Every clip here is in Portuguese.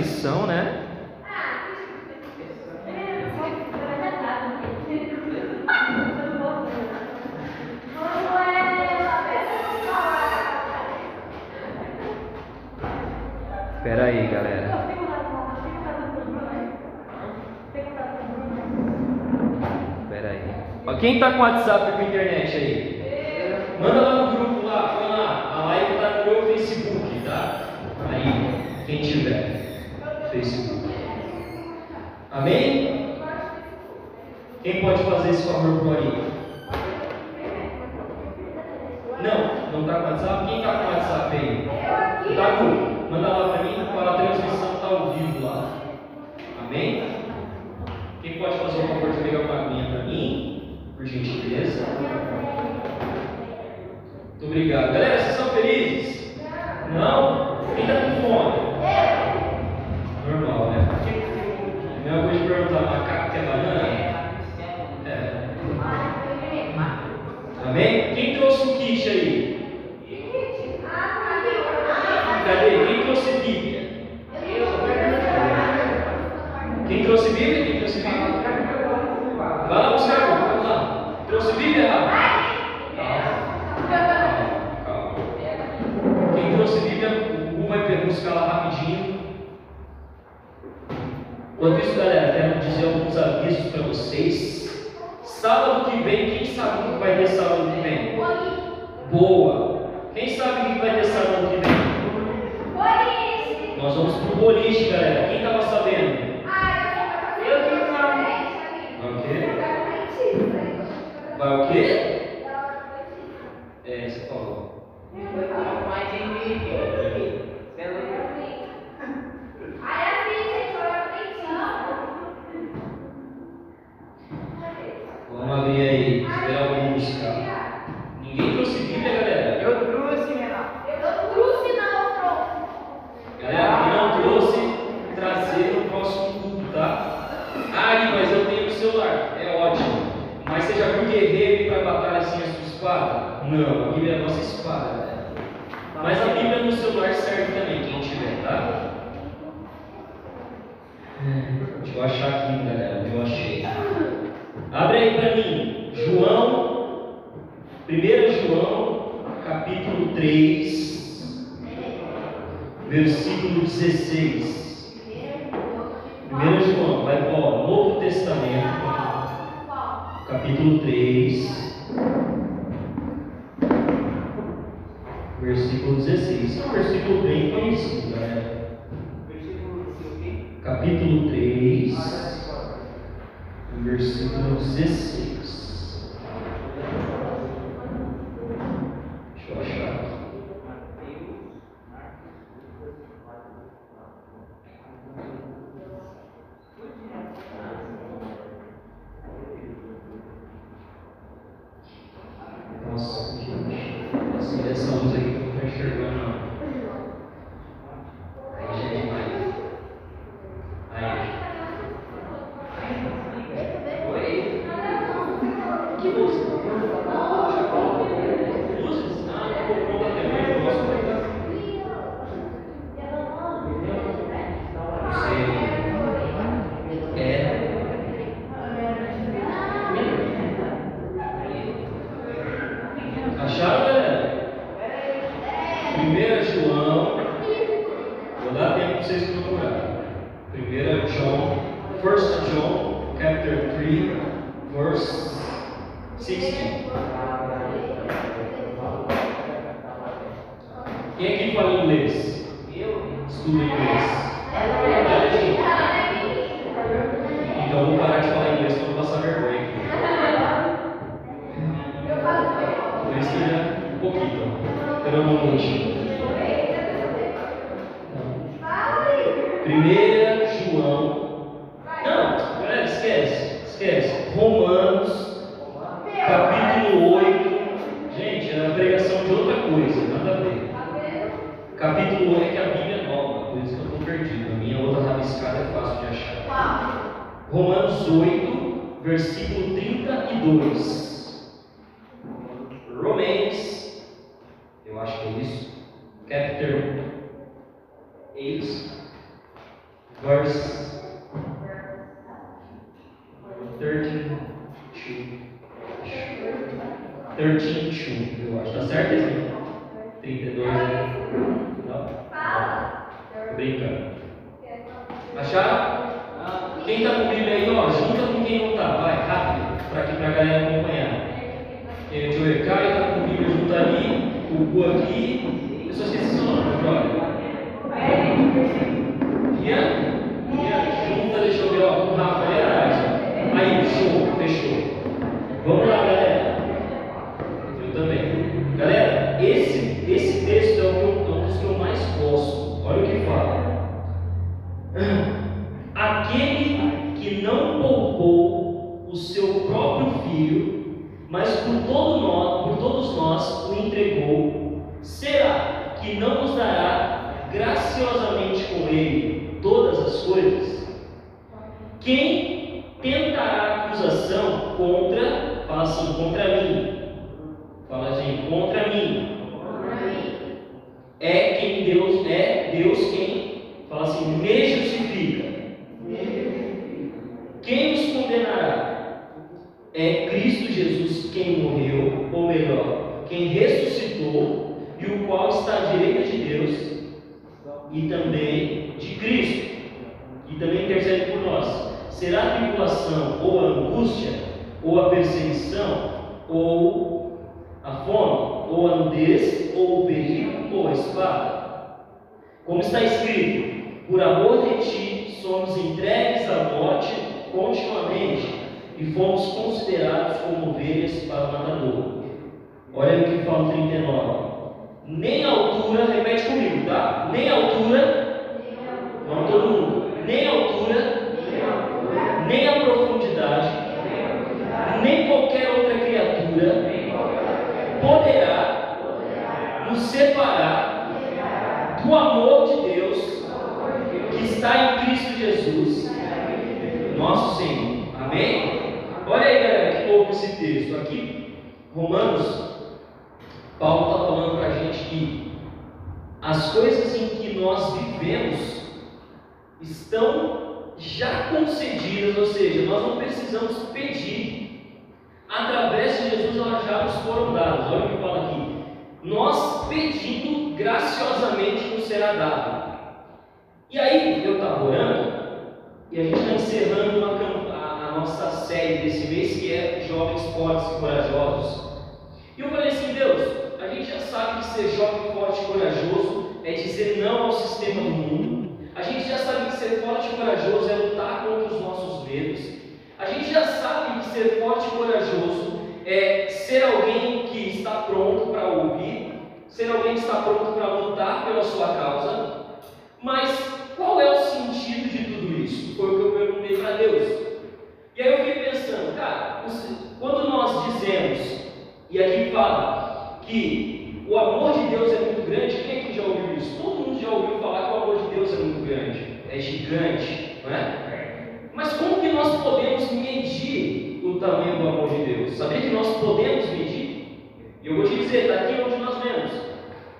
são, né? Espera aí, galera. Espera aí. Ó, Quem tá com WhatsApp com internet aí? Manda lá no grupo lá, põe lá. A live tá no meu Facebook, tá? Aí, quem tiver. Facebook. Amém? Quem pode fazer esse favor por aí? Não, não tá com WhatsApp? Quem tá com WhatsApp aí? Tá com? Manda lá pra mim, para a transmissão tá ao vivo lá. Amém? Quem pode fazer o favor de pegar uma aguinha para mim? Por gentileza. Muito obrigado. Galera, vocês são felizes? Não? Quem está com fome? Normal, né? A mesma coisa de perguntar, macaco quer banana? É. Amém? Quem trouxe o kit aí? Cadê? Quem trouxe Bíblia? Quem trouxe Bíblia? Quem trouxe Bíblia? Vai lá buscar, vamos lá. Trouxe Bíblia, Rafa? Calma. Quem trouxe Bíblia, o Gu vai buscar lá rapidinho. Enquanto isso, galera, quero dizer alguns avisos para vocês. Sábado que vem, quem sabe que vai ter sábado que vem? Boa! Quem sabe o que vai ter sábado que vem? Nós vamos pro boliche, galera. Quem estava sabendo? Vai o quê? Vai o quê? É, você falou. Vamos abrir aí. Esperar alguém buscar. Ninguém trouxe Bíblia, galera? Eu trouxe, Renato. Galera, quem não trouxe, trazer no próximo culto, tá? Ah, mas eu tenho no celular. É ótimo. Mas você já viu guerreiro para batalha assim a sua espada? Não, a Bíblia é a nossa espada, galera. Mas a Bíblia no celular serve também, quem tiver, tá? Deixa eu achar aqui, galera, onde eu achei. Abre aí para mim, João, 1 João, capítulo 3, versículo 16. 1 João, vai para o Novo Testamento, capítulo 3, versículo 16. É um versículo bem conhecido, galera. Capítulo 3, versículo 16. Deixa eu achar aqui. Nossa, gente. Assim, essa luz aqui que eu não estou enxergando, não. Aí já é demais. Aí. Oi? Que luz? Luzes? Ah, não comprou pra também, eu gosto muito. Não sei. É. Acharam, galera? 1 João. Vou dar tempo para vocês procurarem. 1 João. 1 John, chapter 3, verse 16. Quem aqui fala inglês? Estuda inglês. Então eu vou parar de falar inglês para não passar vergonha aqui. Por isso que já um pouquinho. Pero no mucho. E aqui fala que o amor de Deus é muito grande. Quem aqui já ouviu isso? Todo mundo já ouviu falar que o amor de Deus é muito grande, é gigante, não é? Mas como que nós podemos medir o tamanho do amor de Deus? Saber que nós podemos medir? Eu vou te dizer, tá daqui onde nós vemos.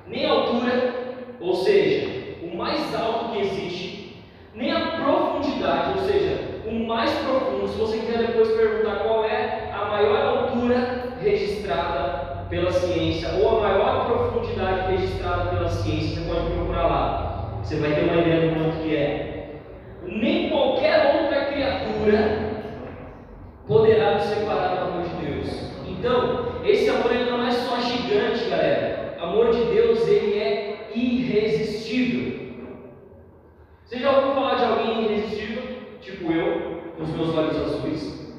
Nem a altura, ou seja, o mais alto que existe, nem a profundidade, ou seja, o mais profundo. Se você quiser depois perguntar qual é a maior altura registrada pela ciência, ou a maior profundidade registrada pela ciência, você pode procurar lá. Você vai ter uma ideia do quanto que é. Nem qualquer outra criatura poderá nos separar do amor de Deus. Então, esse amor ele não é só gigante, galera. O amor de Deus ele é irresistível. Você já ouviu falar de alguém irresistível? Tipo eu, com os meus olhos azuis?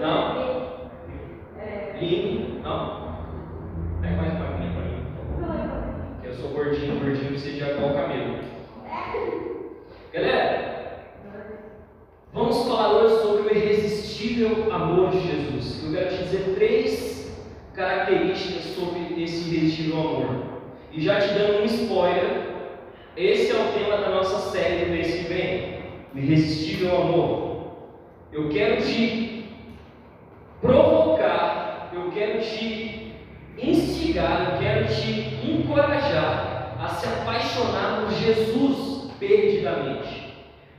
Não? não? Pega mais pra mim, pra mim. Eu sou gordinho, gordinho seja igual o camelo. Galera, vamos falar hoje sobre o irresistível amor de Jesus. Eu quero te dizer três características sobre esse irresistível amor. E já te dando um spoiler, esse é o tema da nossa série do mês que vem, Irresistível Amor. Eu quero te provocar quero te instigar, eu quero te encorajar a se apaixonar por Jesus perdidamente.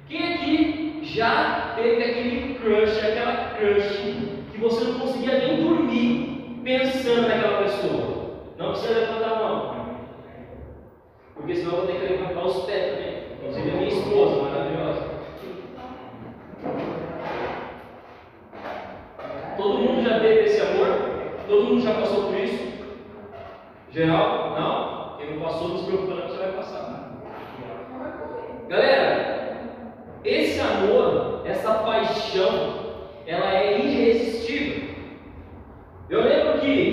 Quem aqui já teve aquele crush, aquela crush que você não conseguia nem dormir pensando naquela pessoa? Não precisa levantar a mão, porque senão eu vou ter que levantar os pés também. Né? Inclusive a minha esposa, maravilhosa. Todo mundo já teve esse amor? Todo mundo já passou por isso? Geral? Não? Quem não passou, não se preocupa, não, você vai passar. Galera, esse amor, essa paixão, ela é irresistível. Eu lembro que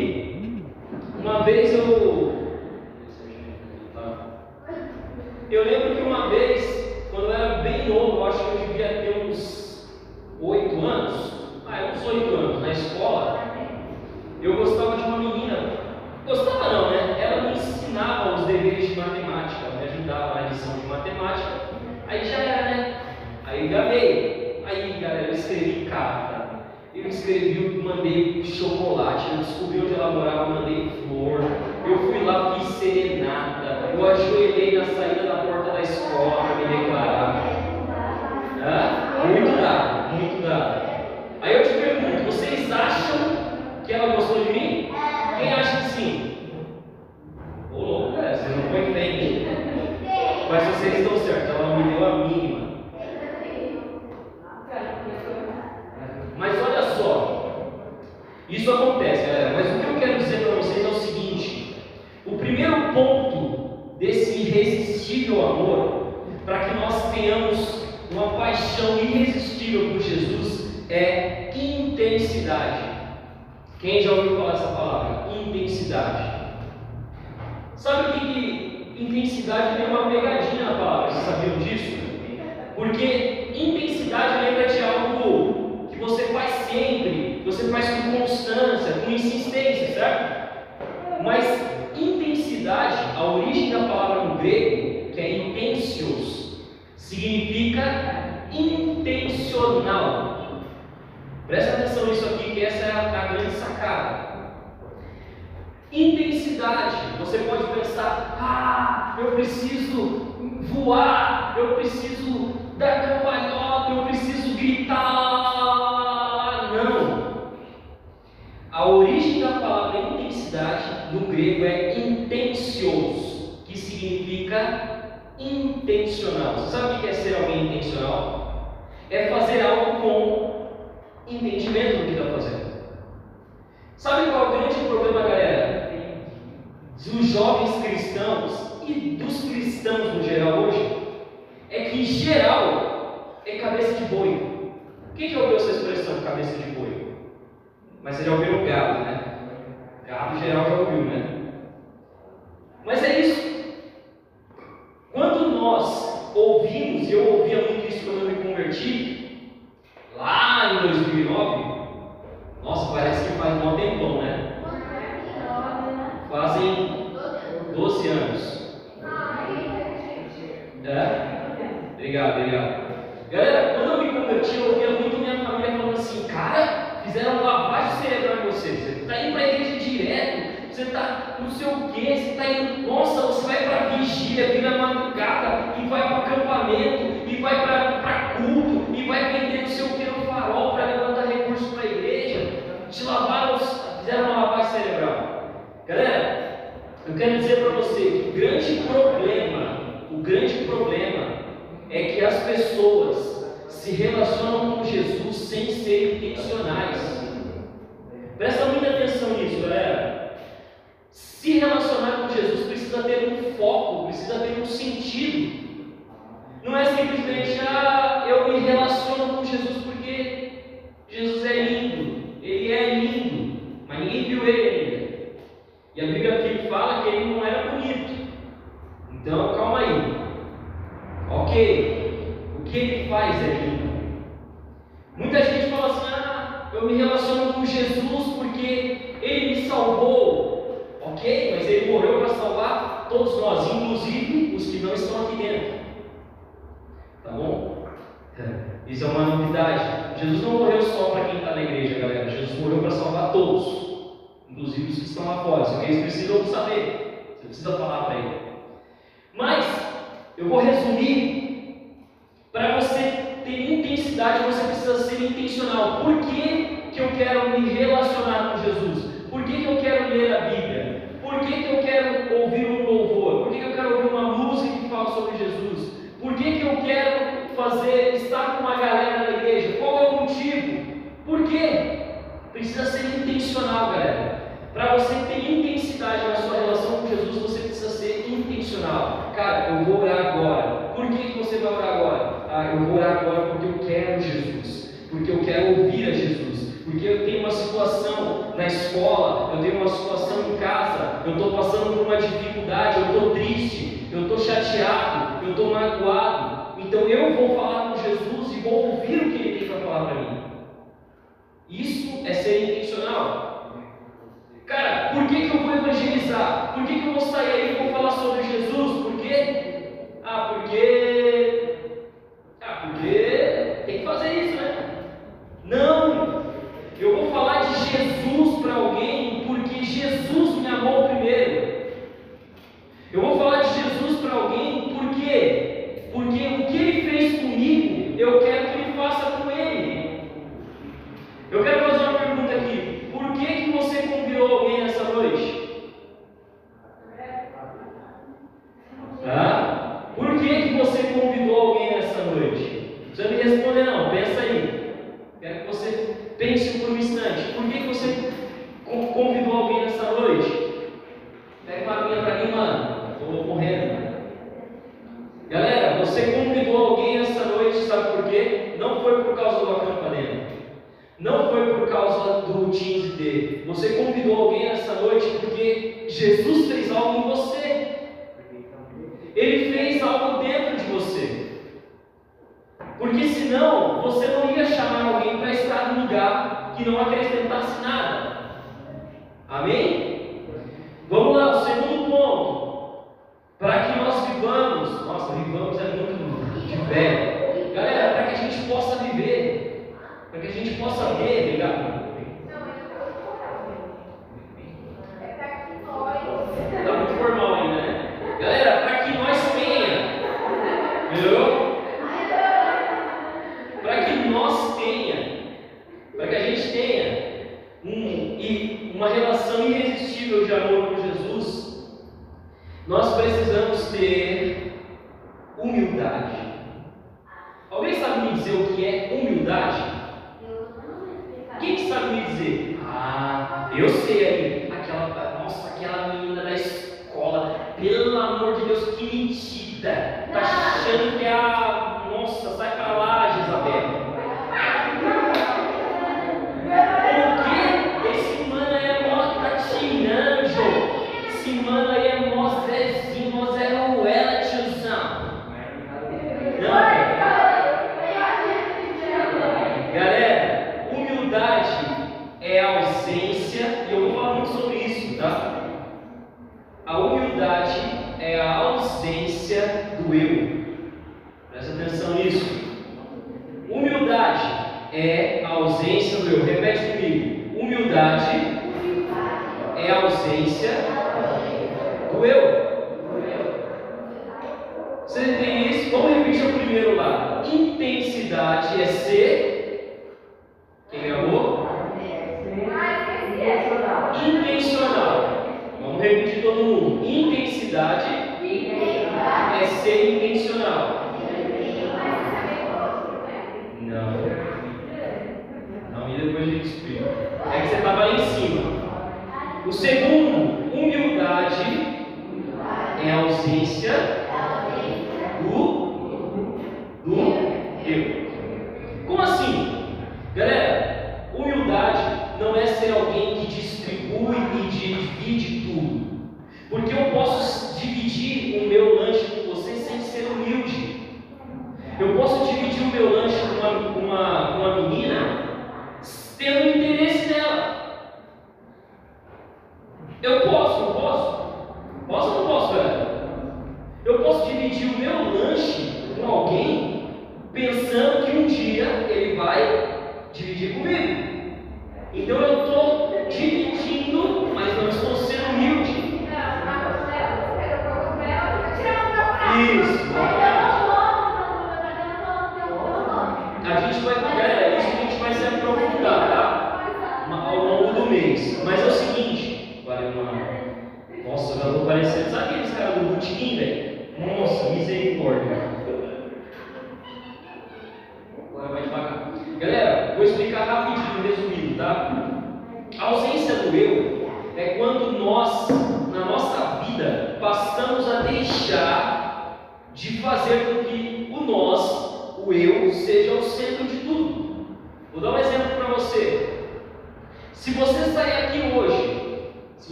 grego é intensios, que significa intencional. Você sabe o que é ser alguém intencional? É fazer algo com entendimento do que está fazendo. Sabe qual é o grande problema, galera? Dos jovens cristãos e dos cristãos no geral hoje? É que, em geral, é cabeça de boi. Quem já ouviu essa expressão, cabeça de boi? Mas você já ouviu gado, né? Gado, geral, já ouviu, né? Mas é isso. Quando nós ouvimos, eu ouvia muito isso quando eu me converti, lá em 2009, nossa, parece que faz um tempão, né? Fazem 12 anos. É? Obrigado, obrigado. Galera, quando eu me converti, eu ouvia muito minha família falando assim, cara, fizeram lavagem cerebral em você. Você está indo para a igreja está não sei o que, você está indo, nossa, você vai para vigília, vira madrugada, e vai para acampamento, e vai para culto, e vai vender não sei o que no farol para levantar recursos para a igreja. Te lavaram, fizeram uma lavagem cerebral. Galera, eu quero dizer para você que o grande problema, o grande problema é que as pessoas se relacionam com Jesus sem ser intencionais. Presta muita atenção nisso, galera. Não é simplesmente, ah, intencional, galera. Para você ter intensidade na sua relação com Jesus, você precisa ser intencional. Cara, eu vou orar agora. Por que você vai orar agora? Ah, eu vou orar agora porque eu quero Jesus. Porque eu quero ouvir a Jesus. Porque eu tenho uma situação na escola, eu tenho uma situação em casa, eu estou passando por uma dificuldade, eu estou triste, eu estou chateado, eu estou magoado. Então eu vou falar com Jesus e vou ouvir o que ele tem para falar para mim. Isso é ser intencional. Cara, por que, que eu vou evangelizar? Por que, que eu vou sair aí e vou falar sobre Jesus? Por quê? Ah, porque. Ah, porque tem que fazer isso, né? Não! Eu vou falar de Jesus para alguém no acrescentas nada. Amén.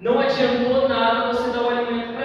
Não adiantou nada você dar o alimento.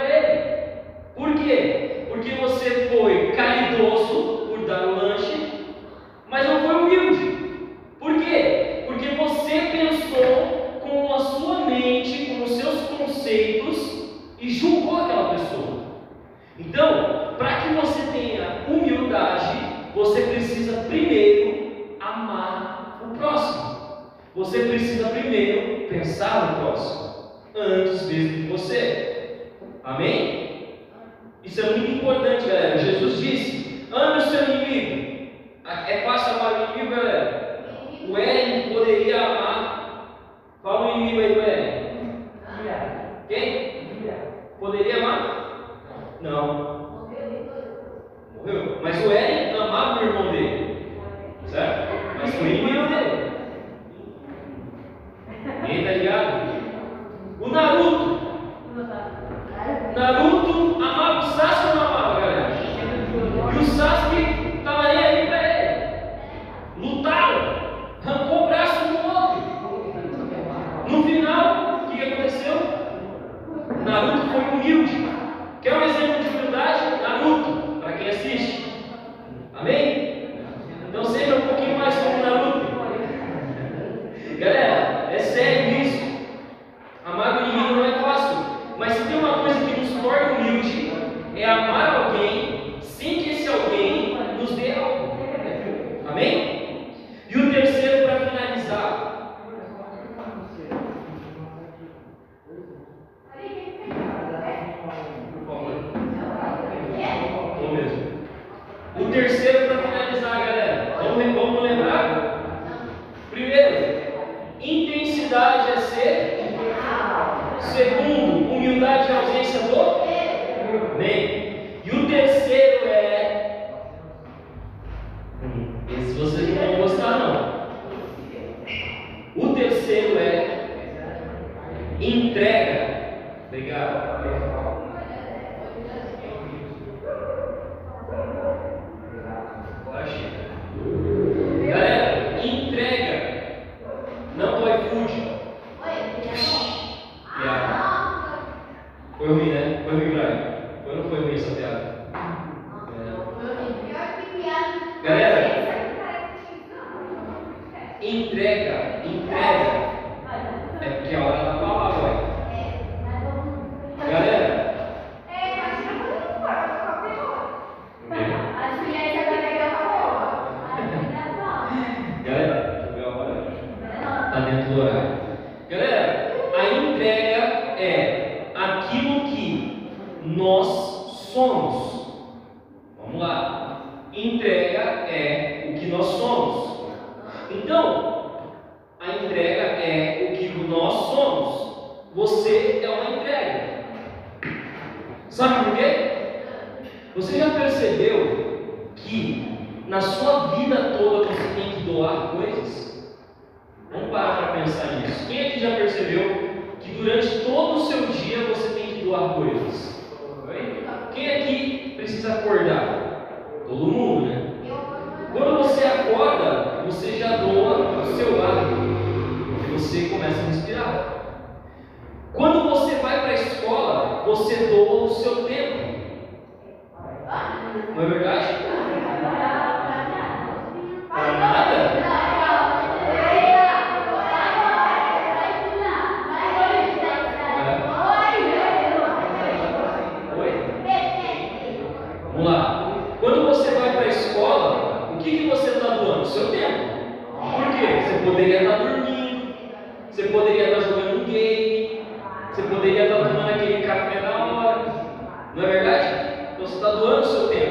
poderia estar dormindo, você poderia estar jogando um game, você poderia estar tomando aquele café na hora, não é verdade? Então você está doando o seu tempo.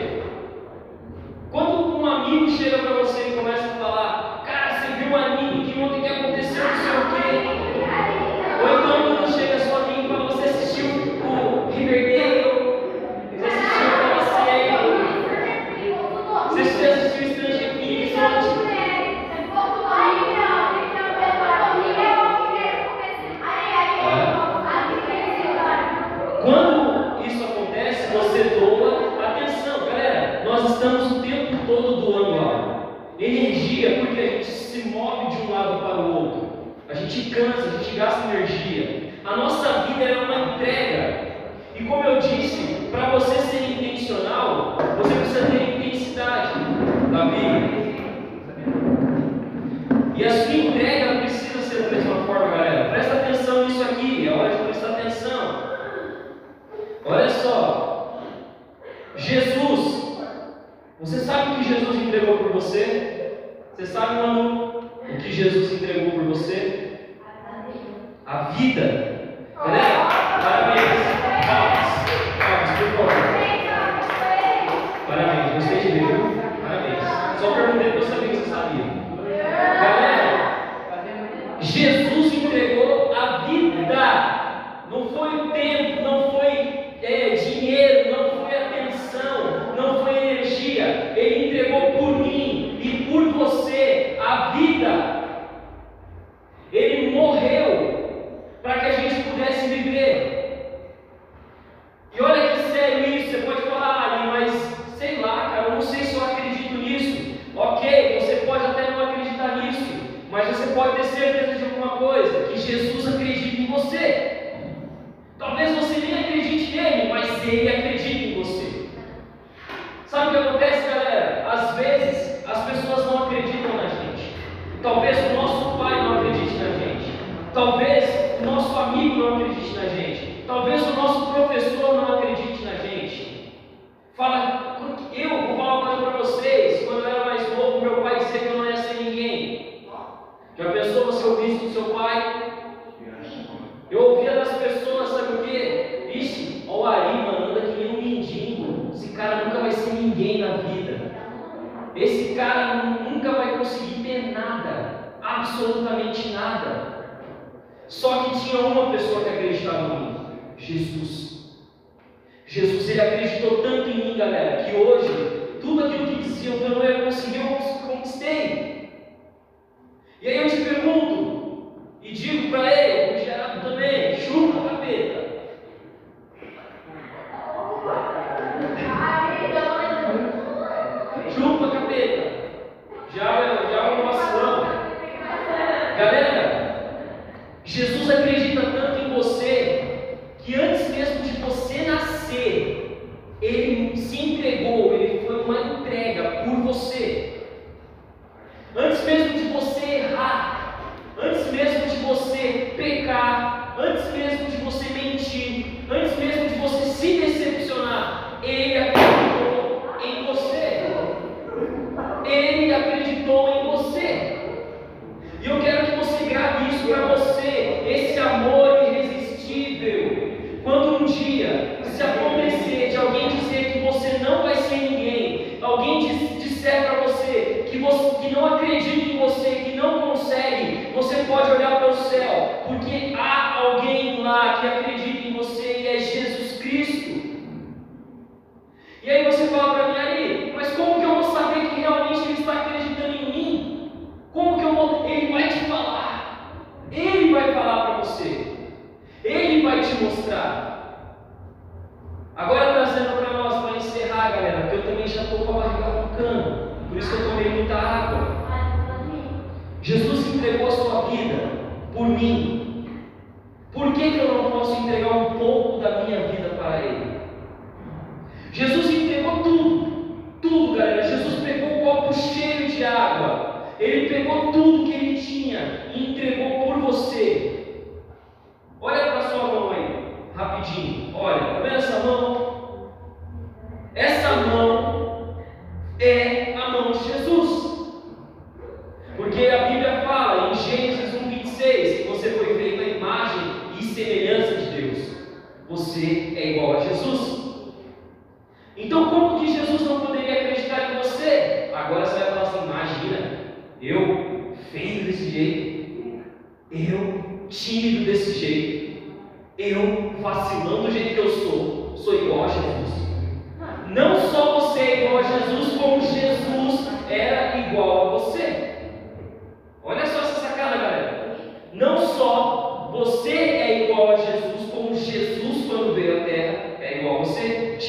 Só que tinha uma pessoa que acreditava em mim: Jesus. Jesus, ele acreditou tanto em mim, galera, que hoje tudo aquilo que diziam que eu não ia conseguir, eu conquistei. E aí eu te pergunto e digo para ele: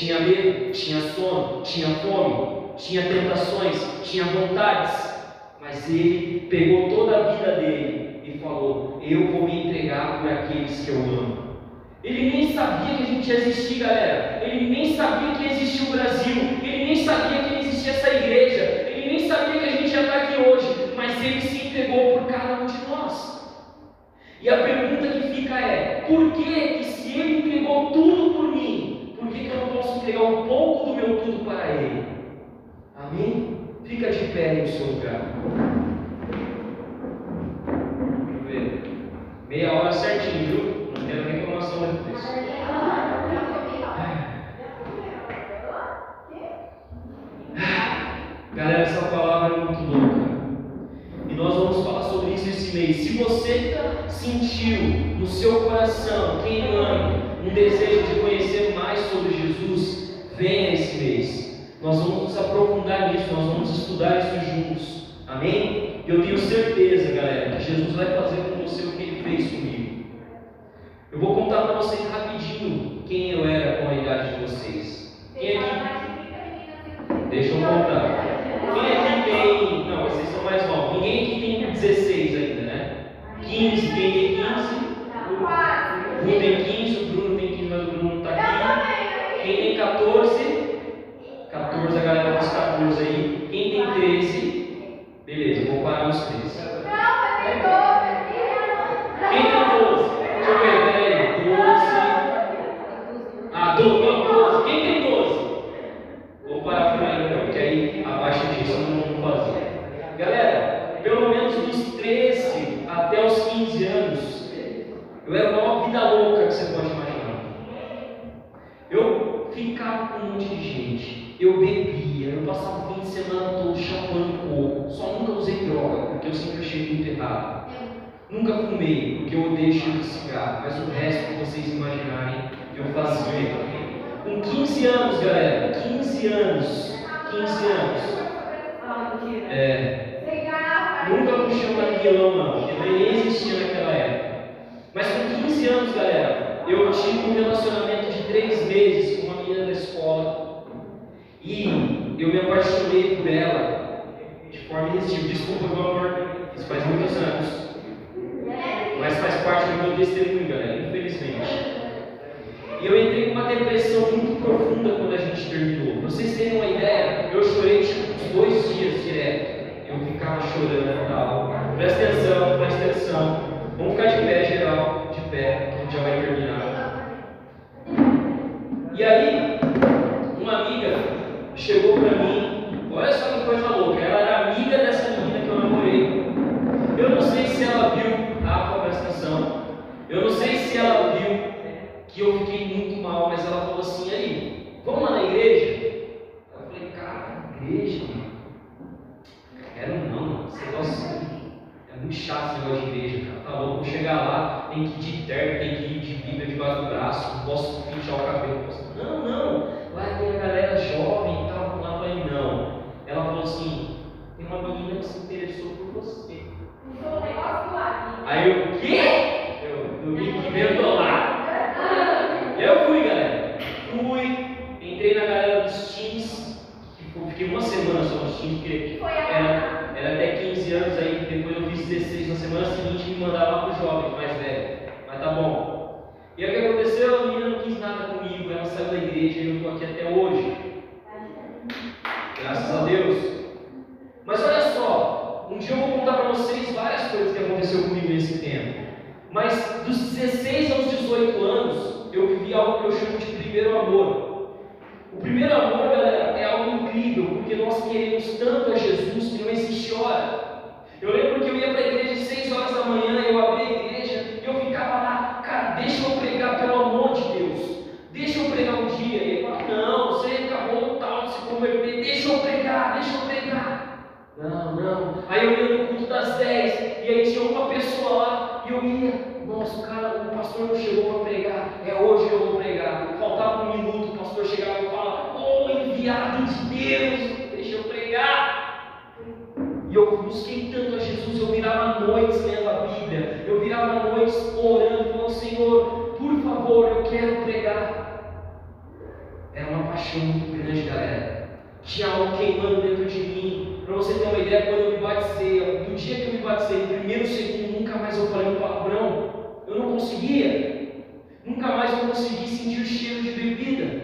tinha medo, tinha sono, tinha fome, tinha tentações, tinha vontades, mas ele pegou toda a vida dele e falou: Eu vou me entregar por aqueles que eu amo. Ele nem sabia que a gente existia, galera. Ele nem sabia que existia o Brasil. Ele nem sabia que existia essa igreja. Ele nem sabia que a gente ia estar aqui hoje. Mas ele se entregou por cada um de nós. E a pergunta que fica é: por que, que se ele entregou tudo? Entregar um pouco do meu tudo para ele? Amém? Fica de pé no seu lugar. Vamos ver. Meia hora certinho, viu? Não quero reclamação depois. Galera, essa palavra é muito louca. E nós vamos falar sobre isso esse mês. Se você sentiu no seu coração, queimando, um desejo de conhecer mais sobre Jesus, venha esse mês. Nós vamos nos aprofundar nisso, nós vamos estudar isso juntos. Amém? Eu tenho certeza, galera, que Jesus vai fazer com você o que ele fez comigo. Eu vou contar para vocês rapidinho quem eu era com a idade de vocês. Quem aqui? Deixa eu contar. Quem aqui tem. Não, vocês são mais novos. Ninguém aqui tem 16 ainda, né? 15, quem tem 15? O Bruno tem 15, 14? 14, a galera dos 14 aí. Quem tem 13? Beleza, vou parar nos 13. Quem tem 12? Deixa eu ver, peraí. 12. Ah, 12, não, 12. Quem tem 12? Vou parar por aí então, porque aí abaixo disso eu não vou fazer. Galera, pelo menos dos 13 até os 15 anos, eu era a maior vida louca que você pode imaginar. Eu ficava com um monte de gente, eu bebia, eu passava o fim de semana todo chapando coco, só nunca usei droga, porque eu sempre achei muito errado. Nunca fumei, porque eu odeio cheiro de cigarro, mas o resto que vocês imaginarem, eu fazia. Com 15 anos, galera, 15 anos, 15 anos. É, nunca puxei um maquilão, não, porque nem existia naquela época. Mas com 15 anos, galera, eu tive um relacionamento de 3 meses com uma menina da escola. E eu me apaixonei por ela de forma irresistível. Desculpa, meu amor, isso faz muitos anos. Mas faz parte do meu testemunho, galera, infelizmente. E eu entrei numa depressão muito profunda quando a gente terminou. Pra vocês terem uma ideia, eu chorei tipo uns dois dias direto. Eu ficava chorando e tal. Presta atenção, presta atenção. Vamos ficar de pé, geral, de pé, que a gente já vai terminar. E aí, uma amiga chegou pra mim, olha só que coisa louca, ela era amiga dessa menina que eu namorei. Eu não sei se ela viu, Rafa, presta atenção. Eu não sei se ela viu que eu fiquei muito mal, mas ela falou assim, aí, vamos lá na igreja? Eu falei, cara, igreja? Quero não, mano. Esse negócio é muito chato esse negócio de igreja, cara. Tá louco, vou chegar lá, tem que ir de terno, tem que ir de bíblia debaixo do braço, não posso pintar o cabelo. Posso... Não, não, lá tem a galera jovem e tal, vamos lá. Eu falei, não. Ela falou assim, tem uma menina que se interessou por você. Aí eu, o quê? Eu, domingo que vem eu tô lá. E eu fui, galera. Fui, entrei na galera dos teens, que fiquei uma semana só nos teens, porque era, era até 15 anos aí, depois eu fiz 16 na semana seguinte me mandaram lá para os jovens mais velhos. Mas tá bom. E aí o que aconteceu? A menina não quis nada comigo, ela saiu da igreja e eu estou aqui até hoje. Graças a Deus. Mas olha só, um dia eu vou contar para vocês várias coisas que aconteceu comigo nesse tempo. Mas dos 16 aos 18 anos, eu vivi algo que eu chamo de primeiro amor. O primeiro amor, galera, é algo incrível, porque nós queremos tanto a Jesus que não existe hora. Eu lembro que eu ia para a igreja às 6 horas da manhã, eu abria a igreja e eu ficava lá, cara, deixa eu pregar pelo amor de Deus. Deixa eu pregar um dia. E ele falava, não, você acabou tal de se converter, deixa eu pregar, deixa eu. Não, não. Aí eu ia no culto das 10 e aí tinha uma pessoa lá e eu ia, nossa, o cara, o pastor não chegou para pregar, é hoje eu vou pregar. Faltava um minuto, o pastor chegava e falava, ô oh, enviado de Deus, deixa eu pregar. E eu busquei tanto a Jesus, eu virava noites lendo a Bíblia, eu virava noites orando, falando, Senhor, por favor, eu quero pregar. Era uma paixão muito grande, galera. Tinha algo queimando dentro de mim. Para você ter uma ideia, quando eu me batizei, do dia que eu me batizei, primeiro, segundo, nunca mais eu falei um palavrão. Eu não conseguia. Nunca mais eu consegui sentir o cheiro de bebida.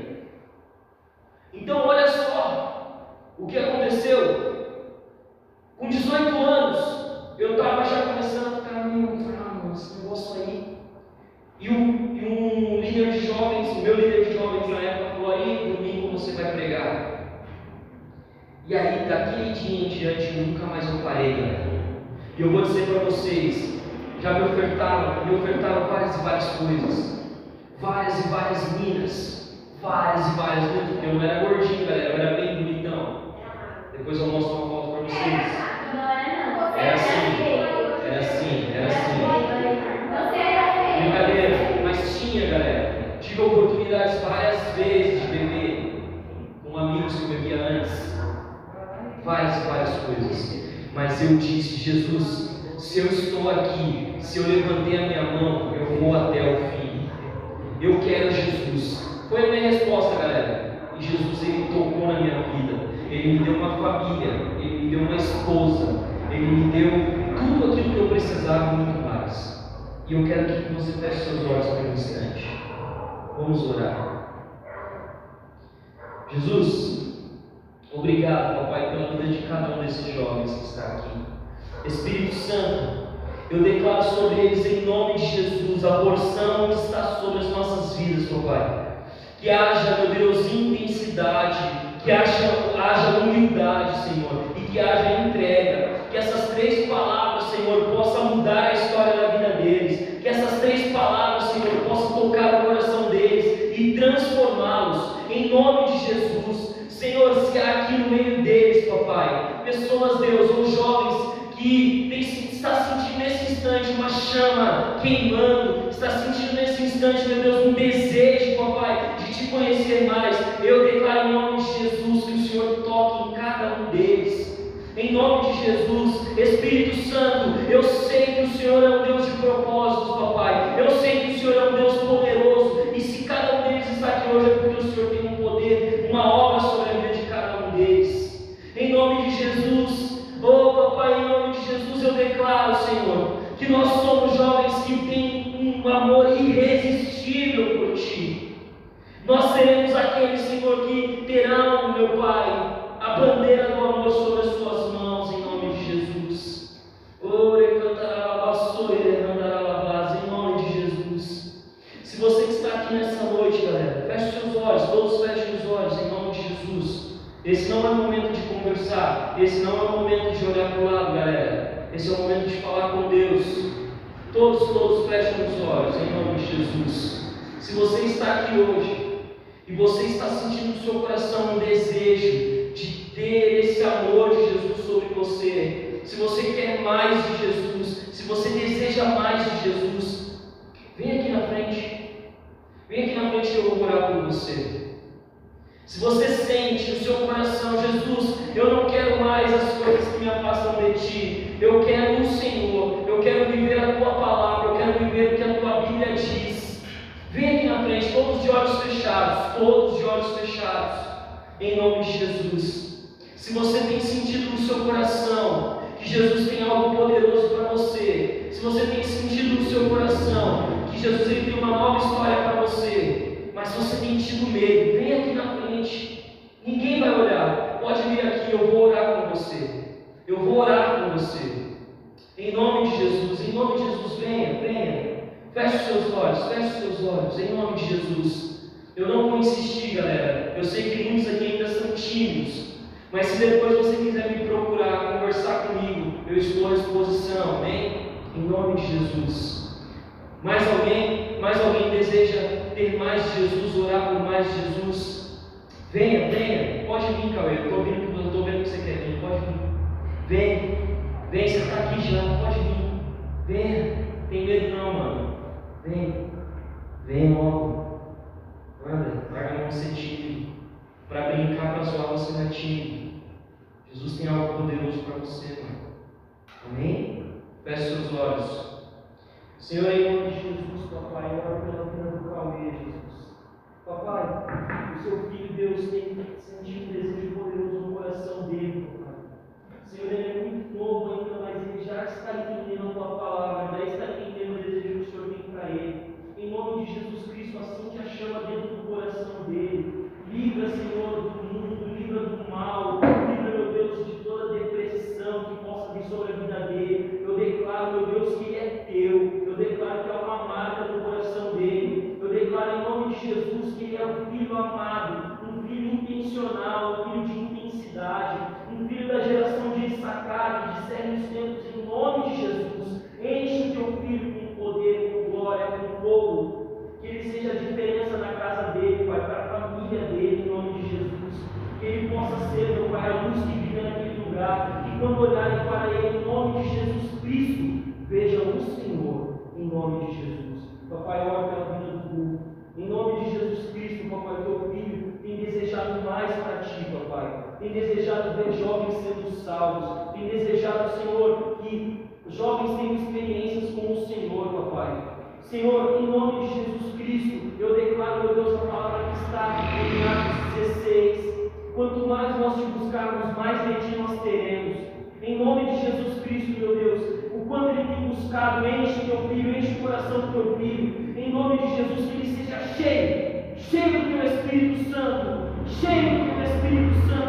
Então, olha só o que aconteceu. Com 18 anos, eu estava já começando a ficar meio, ah, mano, esse negócio aí. E um, e um líder de jovens, o meu líder de jovens na época, falou: aí, domingo você vai pregar. E aí, daquele dia em diante, nunca mais eu parei, galera. E eu vou dizer para vocês: já me ofertaram, me ofertaram várias e várias coisas, várias e várias minas, várias e várias porque eu não era gordinho, galera, eu era bem bonitão. Depois eu mostro uma foto para vocês. Era assim, era assim, era assim. Brincadeira, mas tinha, galera. Tive oportunidades várias vezes de beber com amigos que eu bebia antes várias, várias coisas. Mas eu disse, Jesus, se eu estou aqui, se eu levantei a minha mão, eu vou até o fim. Eu quero Jesus. Foi a minha resposta, galera. E Jesus, ele tocou na minha vida. Ele me deu uma família, ele me deu uma esposa, ele me deu tudo aquilo que eu precisava muito mais. E eu quero que você feche seus olhos por um instante. Vamos orar. Jesus, Obrigado, papai, pela vida de cada um desses jovens que está aqui. Espírito Santo, eu declaro sobre eles em nome de Jesus a porção que está sobre as nossas vidas, papai. Que haja, meu Deus, intensidade, que haja, haja humildade, Senhor, e que haja entrega. Que essas três palavras, Senhor, possam mudar a história da vida deles. Que essas três palavras, Senhor, possam tocar o coração deles e transformá-los. Em nome de Jesus. Senhor, se há aqui no meio deles, papai, pessoas, Deus, ou jovens que tem, está sentindo nesse instante uma chama queimando, está sentindo nesse instante, meu Deus, um desejo, papai, de te conhecer mais. Eu declaro em nome de Jesus que o Senhor toque em cada um deles. Em nome de Jesus, Espírito Santo, eu sei que o Senhor é um Deus de propósitos, papai. Eu sei que o Senhor é um Deus poderoso. E se cada um deles está aqui hoje é porque o Senhor tem um poder, uma obra sobre em nome de Jesus, oh papai, em nome de Jesus eu declaro, Senhor, que nós somos jovens que têm um amor irresistível por Ti. Nós seremos aqueles, Senhor, que terão, meu Pai, a bandeira do amor sobre as Suas mãos, em nome de Jesus. Ore, em nome de Jesus. Se você que está aqui nessa noite, galera, feche seus olhos, todos fechem os olhos, em nome de Jesus. Esse não é o momento de conversar. Esse não é o momento de olhar para o lado, galera. Esse é o momento de falar com Deus. Todos, todos fechem os olhos em nome de Jesus. Se você está aqui hoje e você está sentindo no seu coração um desejo de ter esse amor de Jesus sobre você, se você quer mais de Jesus, se você deseja mais de Jesus, vem aqui na frente. Vem aqui na frente que eu vou orar por você. Se você sente no seu coração, Jesus, eu não quero mais as coisas que me afastam de ti, eu quero o Senhor, eu quero viver a tua palavra, eu quero viver o que a tua Bíblia diz. Vem aqui na frente, todos de olhos fechados, todos de olhos fechados, em nome de Jesus. Se você tem sentido no seu coração que Jesus tem algo poderoso para você, se você tem sentido no seu coração que Jesus tem uma nova história para você, mas você tem tido medo, vem aqui na Ninguém vai olhar. Pode vir aqui, eu vou orar com você. Eu vou orar com você. Em nome de Jesus, em nome de Jesus, venha, venha. Feche os seus olhos, feche os seus olhos, em nome de Jesus. Eu não vou insistir, galera. Eu sei que muitos aqui ainda são tímidos. Mas se depois você quiser me procurar, conversar comigo, eu estou à disposição, amém? Em nome de Jesus. Mais alguém, mais alguém deseja ter mais de Jesus, orar por mais de Jesus? Venha, venha. Pode vir, Cauê. Eu estou vendo, estou vendo que você quer vir. Pode vir. Vem. Vem, você está aqui já. Pode vir. Venha. Tem medo não, mano. Vem. Vem logo. Anda, larga a mão tímido. Para brincar, para zoar, você tímido. Jesus tem algo poderoso para você, mano. Amém? Feche seus olhos. Senhor, em nome de Jesus, papai, eu oro pela vida do Cauê, Jesus. Papai, o seu filho Deus tem sentido desejo poderoso no coração dele, papai. filho amado, um filho intencional, um filho de intensidade, um filho da geração de Issacar, que discerne os tempos em nome de Jesus. Enche o teu filho com poder, com glória, com fogo. Que ele seja a diferença na casa dele, Pai, para a família dele, em nome de Jesus. Que ele possa ser, meu Pai, a luz que vive naquele lugar. Que quando olharem para ele, em nome de Jesus Cristo, vejam o Senhor, em nome de Jesus. Papai, ora pela vida do povo. Em nome de Jesus Cristo, papai, teu filho tem desejado mais para ti, papai. Tem desejado ver jovens sendo salvos. Tem desejado, Senhor, que jovens tenham experiências com o Senhor, papai. Senhor, em nome de Jesus Cristo, eu declaro, meu Deus, a palavra que está em Atos 16. Quanto mais nós te buscarmos, mais de ti nós teremos. Em nome de Jesus Cristo, meu Deus, o quanto ele tem buscado, enche teu filho, enche o coração do teu filho. Em nome de Jesus, que ele seja cheio, cheio do teu Espírito Santo, cheio do teu Espírito Santo.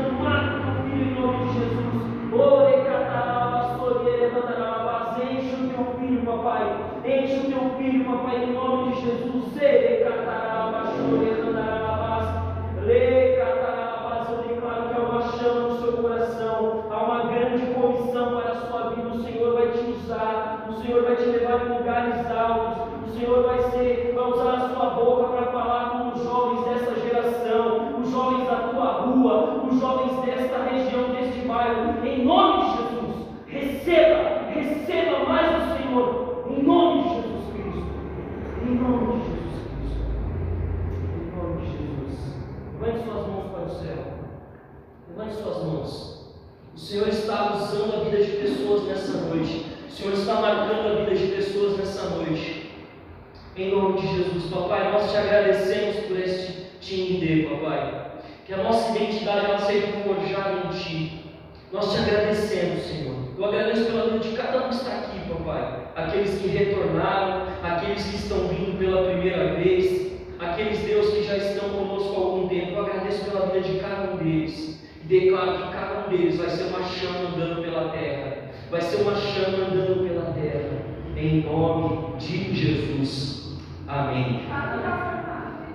Nós te agradecemos, Senhor. Eu agradeço pela vida de cada um que está aqui, papai. Aqueles que retornaram, aqueles que estão vindo pela primeira vez, aqueles Deus que já estão conosco há algum tempo. Eu agradeço pela vida de cada um deles. E declaro que cada um deles vai ser uma chama andando pela terra. Vai ser uma chama andando pela terra. Em nome de Jesus. Amém.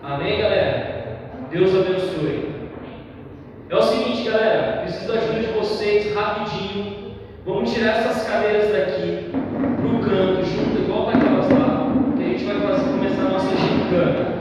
Amém, galera? Deus abençoe. É o seguinte, galera, preciso da ajuda de vocês rapidinho. Vamos tirar essas cadeiras daqui pro canto, junto, igual para aquelas lá, que a gente vai fazer, começar a nossa gincana.